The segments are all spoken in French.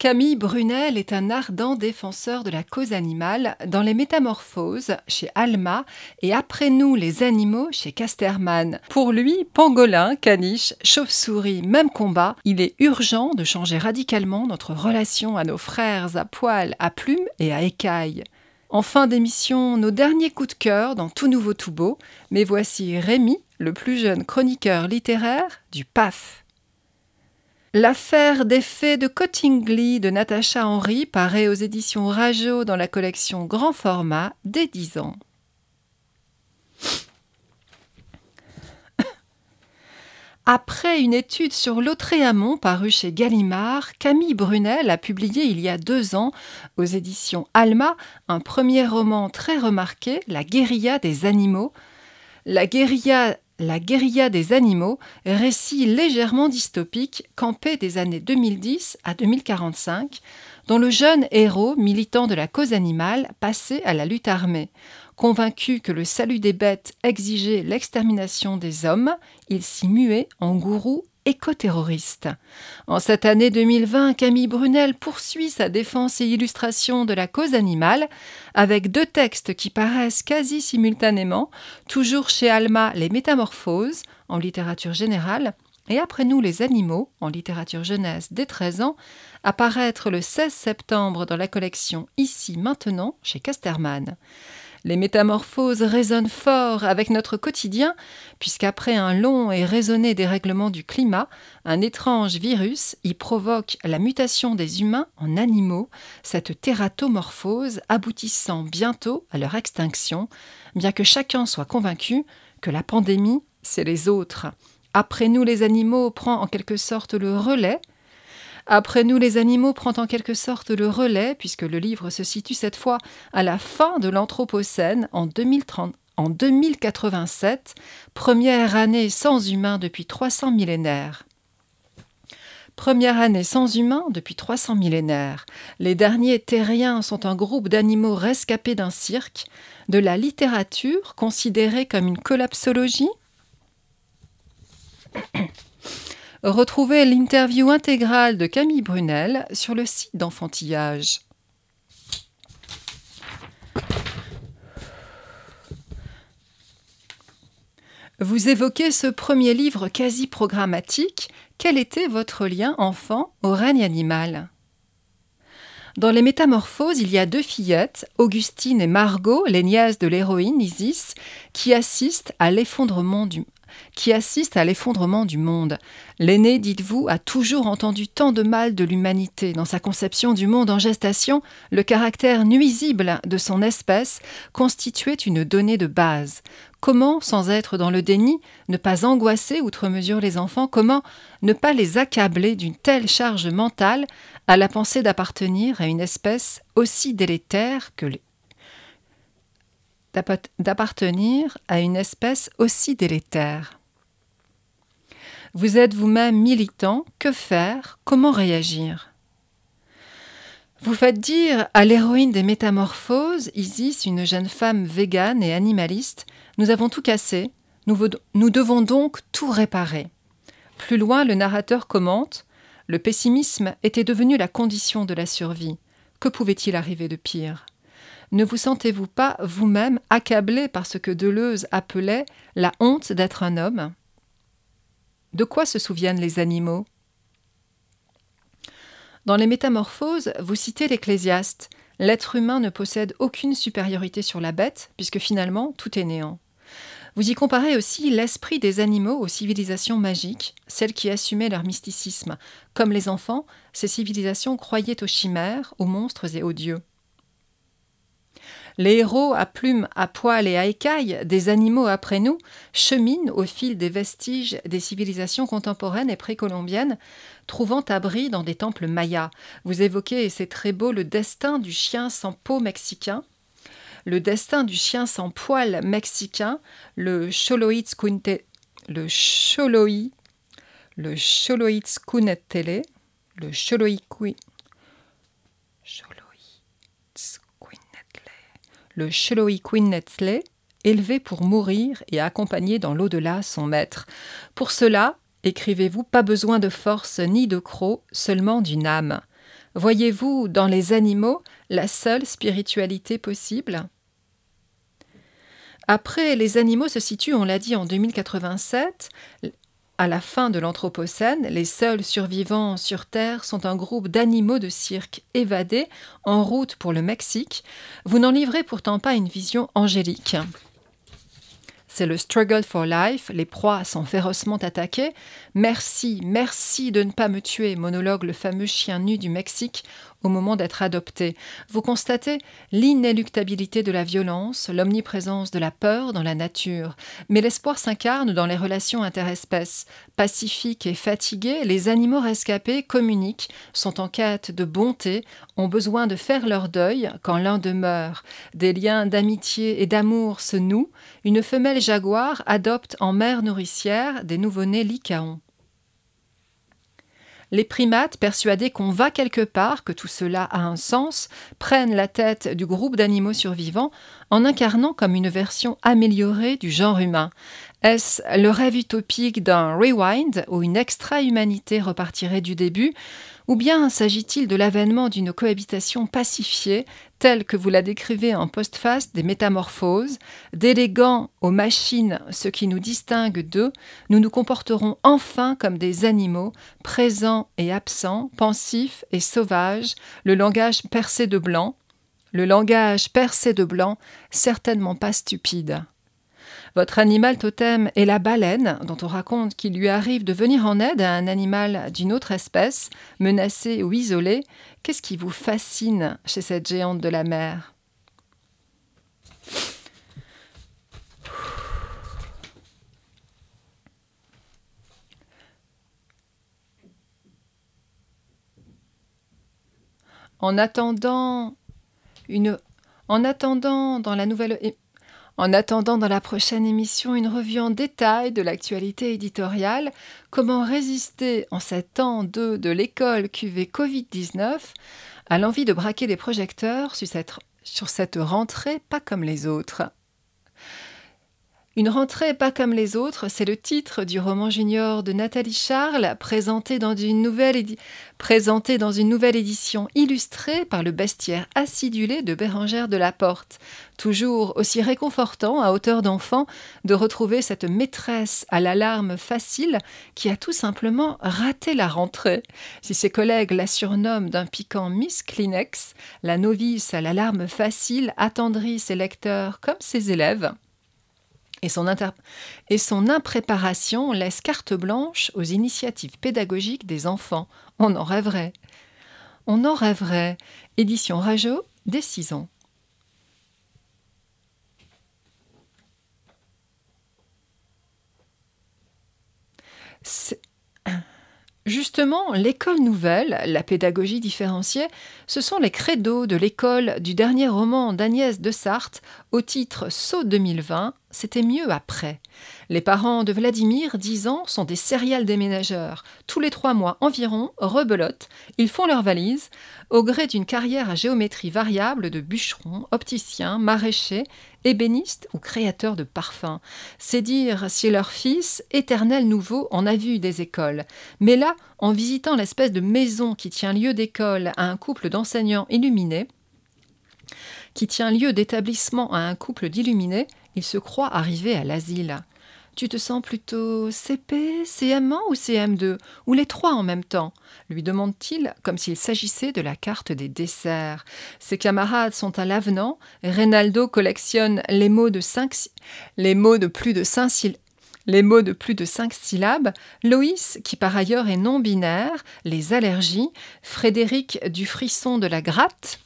Camille Brunel est un ardent défenseur de la cause animale dans Les Métamorphoses chez Alma et Après nous les animaux chez Casterman. Pour lui, pangolin, caniche, chauve-souris, même combat, il est urgent de changer radicalement notre relation à nos frères à poils, à plumes et à écailles. En fin d'émission, nos derniers coups de cœur dans Tout Nouveau Tout Beau, mais voici Rémi, le plus jeune chroniqueur littéraire du PAF. L'affaire des faits de Cottingley de Natacha Henry paraît aux éditions Rajo dans la collection Grand Format dès 10 ans. Après une étude sur l'Autréamont parue chez Gallimard, Camille Brunel a publié il y a deux ans aux éditions Alma un premier roman très remarqué, La guérilla des animaux. La guérilla la guérilla des animaux, récit légèrement dystopique campé des années 2010 à 2045, dont le jeune héros, militant de la cause animale, passait à la lutte armée. Convaincu que le salut des bêtes exigeait l'extermination des hommes, il s'y muait en gourou écoterroriste. En cette année 2020, Camille Brunel poursuit sa défense et illustration de la cause animale avec deux textes qui paraissent quasi simultanément, toujours chez Alma Les Métamorphoses en littérature générale et après nous les animaux en littérature jeunesse dès 13 ans, apparaître le 16 septembre dans la collection Ici maintenant chez Casterman. Les métamorphoses résonnent fort avec notre quotidien, puisqu'après un long et raisonné dérèglement du climat, un étrange virus y provoque la mutation des humains en animaux, cette tératomorphose aboutissant bientôt à leur extinction, bien que chacun soit convaincu que la pandémie, c'est les autres. Après nous, les animaux prend en quelque sorte le relais après nous, les animaux prend en quelque sorte le relais, puisque le livre se situe cette fois à la fin de l'Anthropocène en 2030. En 2087, première année sans humains depuis 300 millénaires. Première année sans humains depuis 300 millénaires. Les derniers terriens sont un groupe d'animaux rescapés d'un cirque, de la littérature considérée comme une collapsologie Retrouvez l'interview intégrale de Camille Brunel sur le site d'Enfantillage. Vous évoquez ce premier livre quasi programmatique. Quel était votre lien enfant au règne animal? Dans les Métamorphoses, il y a deux fillettes, Augustine et Margot, les nièces de l'héroïne Isis, qui assistent à l'effondrement du, qui assiste à l'effondrement du monde. L'aîné, dites-vous, a toujours entendu tant de mal de l'humanité. Dans sa conception du monde en gestation, le caractère nuisible de son espèce constituait une donnée de base. Comment, sans être dans le déni, ne pas angoisser outre mesure les enfants? Comment ne pas les accabler d'une telle charge mentale à la pensée d'appartenir à une espèce aussi délétère que d'appartenir à une espèce aussi délétère. Vous êtes vous-même militant, que faire, comment réagir? Vous faites dire à l'héroïne des Métamorphoses, Isis, une jeune femme végane et animaliste, nous avons tout cassé, nous, nous devons donc tout réparer. Plus loin, le narrateur commente Le pessimisme était devenu la condition de la survie. Que pouvait-il arriver de pire? Ne vous sentez-vous pas vous-même accablé par ce que Deleuze appelait la honte d'être un homme? De quoi se souviennent les animaux? Dans les Métamorphoses, vous citez l'Ecclésiaste. L'être humain ne possède aucune supériorité sur la bête, puisque finalement tout est néant. Vous y comparez aussi l'esprit des animaux aux civilisations magiques, celles qui assumaient leur mysticisme. Comme les enfants, ces civilisations croyaient aux chimères, aux monstres et aux dieux. Les héros à plumes, à poils et à écailles, des animaux après nous, cheminent au fil des vestiges des civilisations contemporaines et précolombiennes, trouvant abri dans des temples mayas. Vous évoquez, et c'est très beau, le destin du chien sans peau mexicain, le destin du chien sans poils mexicain, le Choloitzcuintele, le Choloi, le le le Netley, élevé pour mourir et accompagner dans l'au-delà son maître. Pour cela, écrivez-vous, pas besoin de force ni de croc, seulement d'une âme. Voyez-vous dans les animaux la seule spiritualité possible? Après, les animaux se situent, on l'a dit, en 2087. À la fin de l'Anthropocène, les seuls survivants sur Terre sont un groupe d'animaux de cirque évadés en route pour le Mexique. Vous n'en livrez pourtant pas une vision angélique. C'est le struggle for life, les proies sont férocement attaquées. Merci, merci de ne pas me tuer, monologue le fameux chien nu du Mexique au moment d'être adopté. Vous constatez l'inéluctabilité de la violence, l'omniprésence de la peur dans la nature. Mais l'espoir s'incarne dans les relations interespèces. Pacifiques et fatigués, les animaux rescapés communiquent, sont en quête de bonté, ont besoin de faire leur deuil quand l'un demeure. Des liens d'amitié et d'amour se nouent. Une femelle jaguar adopte en mère nourricière des nouveau-nés lycaons. Les primates, persuadés qu'on va quelque part, que tout cela a un sens, prennent la tête du groupe d'animaux survivants en incarnant comme une version améliorée du genre humain. Est-ce le rêve utopique d'un rewind où une extra-humanité repartirait du début? Ou bien s'agit-il de l'avènement d'une cohabitation pacifiée, telle que vous la décrivez en postface des métamorphoses, déléguant aux machines ce qui nous distingue d'eux, nous nous comporterons enfin comme des animaux, présents et absents, pensifs et sauvages, le langage percé de blanc, le langage percé de blanc, certainement pas stupide. Votre animal totem est la baleine, dont on raconte qu'il lui arrive de venir en aide à un animal d'une autre espèce, menacé ou isolé. Qu'est-ce qui vous fascine chez cette géante de la mer? En attendant une en attendant dans la nouvelle en attendant dans la prochaine émission une revue en détail de l'actualité éditoriale, comment résister en cet an 2 de l'école QV Covid-19 à l'envie de braquer les projecteurs sur cette rentrée pas comme les autres? Une rentrée pas comme les autres, c'est le titre du roman junior de Nathalie Charles, présenté dans une nouvelle, édition illustrée par le bestiaire acidulé de Bérangère de la Porte. Toujours aussi réconfortant à hauteur d'enfant de retrouver cette maîtresse à l'alarme facile qui a tout simplement raté la rentrée. Si ses collègues la surnomment d'un piquant Miss Kleenex, la novice à l'alarme facile attendrit ses lecteurs comme ses élèves et son, impréparation laisse carte blanche aux initiatives pédagogiques des enfants. On en rêverait. On en rêverait. Édition Rajo, des 6 ans. Justement, l'école nouvelle, la pédagogie différenciée, ce sont les credos de l'école du dernier roman d'Agnès de Sarthe au titre Saut 2020, c'était mieux après. Les parents de Vladimir, 10 ans, sont des céréales déménageurs. Tous les trois mois environ, rebelote, ils font leurs valises, au gré d'une carrière à géométrie variable de bûcherons, opticiens, maraîchers, ébénistes ou créateurs de parfums. C'est dire si leur fils, éternel nouveau, en a vu des écoles. Mais là, en visitant l'espèce de maison qui tient lieu d'école à un couple d'enseignants illuminés, qui tient lieu d'établissement à un couple d'illuminés, il se croit arrivé à l'asile. Tu te sens plutôt CP, CM1 ou CM2 Ou les trois en même temps? lui demande-t-il, comme s'il s'agissait de la carte des desserts. Ses camarades sont à l'avenant. Reynaldo collectionne les mots de cinq, les mots de plus de cinq les mots de plus de cinq syllabes, Loïs, qui par ailleurs est non-binaire, les allergies, Frédéric du frisson de la gratte,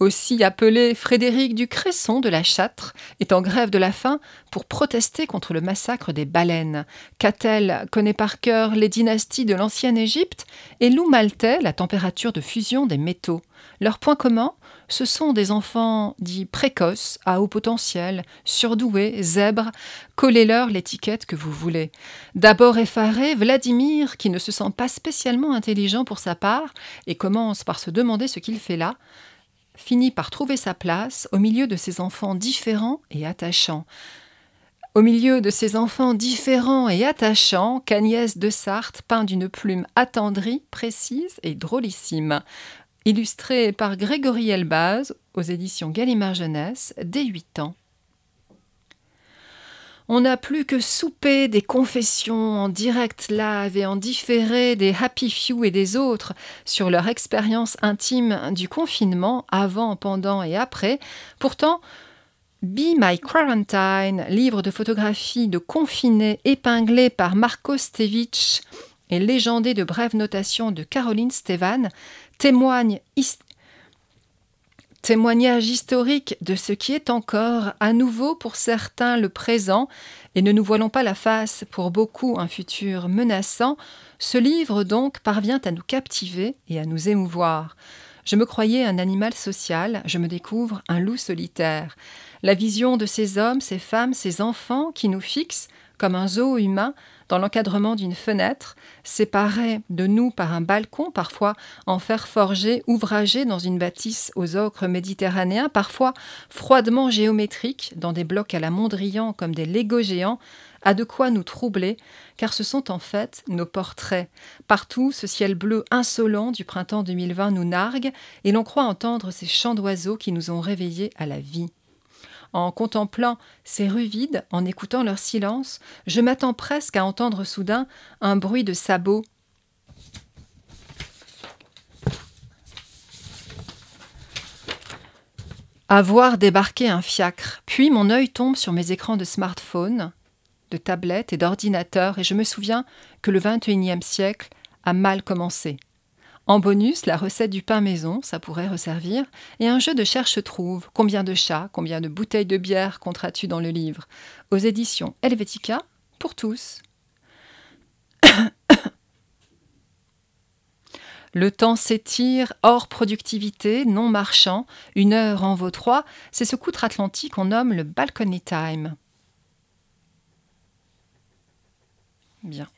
aussi appelé Frédéric du Cresson de la Châtre, est en grève de la faim pour protester contre le massacre des baleines. Catel connaît par cœur les dynasties de l'ancienne Égypte et Lou Maltais la température de fusion des métaux. Leur point commun, ce sont des enfants dits précoces, à haut potentiel, surdoués, zèbres, collez-leur l'étiquette que vous voulez. D'abord effaré, Vladimir, qui ne se sent pas spécialement intelligent pour sa part, et commence par se demander ce qu'il fait là, finit par trouver sa place au milieu de ces enfants différents et attachants. Au milieu de ces enfants différents et attachants, qu'Agnès de Sarthe peint d'une plume attendrie, précise et drôlissime. Illustré par Grégory Elbaz aux éditions Gallimard Jeunesse dès 8 ans. On n'a plus que souper des confessions en direct live et en différé des Happy Few et des autres sur leur expérience intime du confinement avant, pendant et après. Pourtant, Be My Quarantine, livre de photographie de confinés épinglé par Marco Stevich et légendé de brèves notations de Caroline Stevan, témoigne témoignage historique de ce qui est encore, à nouveau pour certains, le présent, et ne nous voilons pas la face pour beaucoup un futur menaçant, ce livre donc parvient à nous captiver et à nous émouvoir. Je me croyais un animal social, je me découvre un loup solitaire. La vision de ces hommes, ces femmes, ces enfants qui nous fixent, comme un zoo humain, dans l'encadrement d'une fenêtre, séparée de nous par un balcon, parfois en fer forgé, ouvragé dans une bâtisse aux ocres méditerranéens, parfois froidement géométrique, dans des blocs à la Mondrian comme des Legos géants, a de quoi nous troubler, car ce sont en fait nos portraits. Partout, ce ciel bleu insolent du printemps 2020 nous nargue, et l'on croit entendre ces chants d'oiseaux qui nous ont réveillés à la vie. En contemplant ces rues vides, en écoutant leur silence, je m'attends presque à entendre soudain un bruit de sabots. À voir débarquer un fiacre, puis mon œil tombe sur mes écrans de smartphone, de tablette et d'ordinateur, et je me souviens que le XXIe siècle a mal commencé. En bonus, la recette du pain maison, ça pourrait resservir, et un jeu de cherche-trouve. Combien de chats, combien de bouteilles de bière compteras-tu dans le livre? Aux éditions Helvetica, pour tous. Le temps s'étire, hors productivité, non marchand, une heure en vaut trois, c'est ce qu'outre-Atlantique qu'on nomme le balcony time. Bien.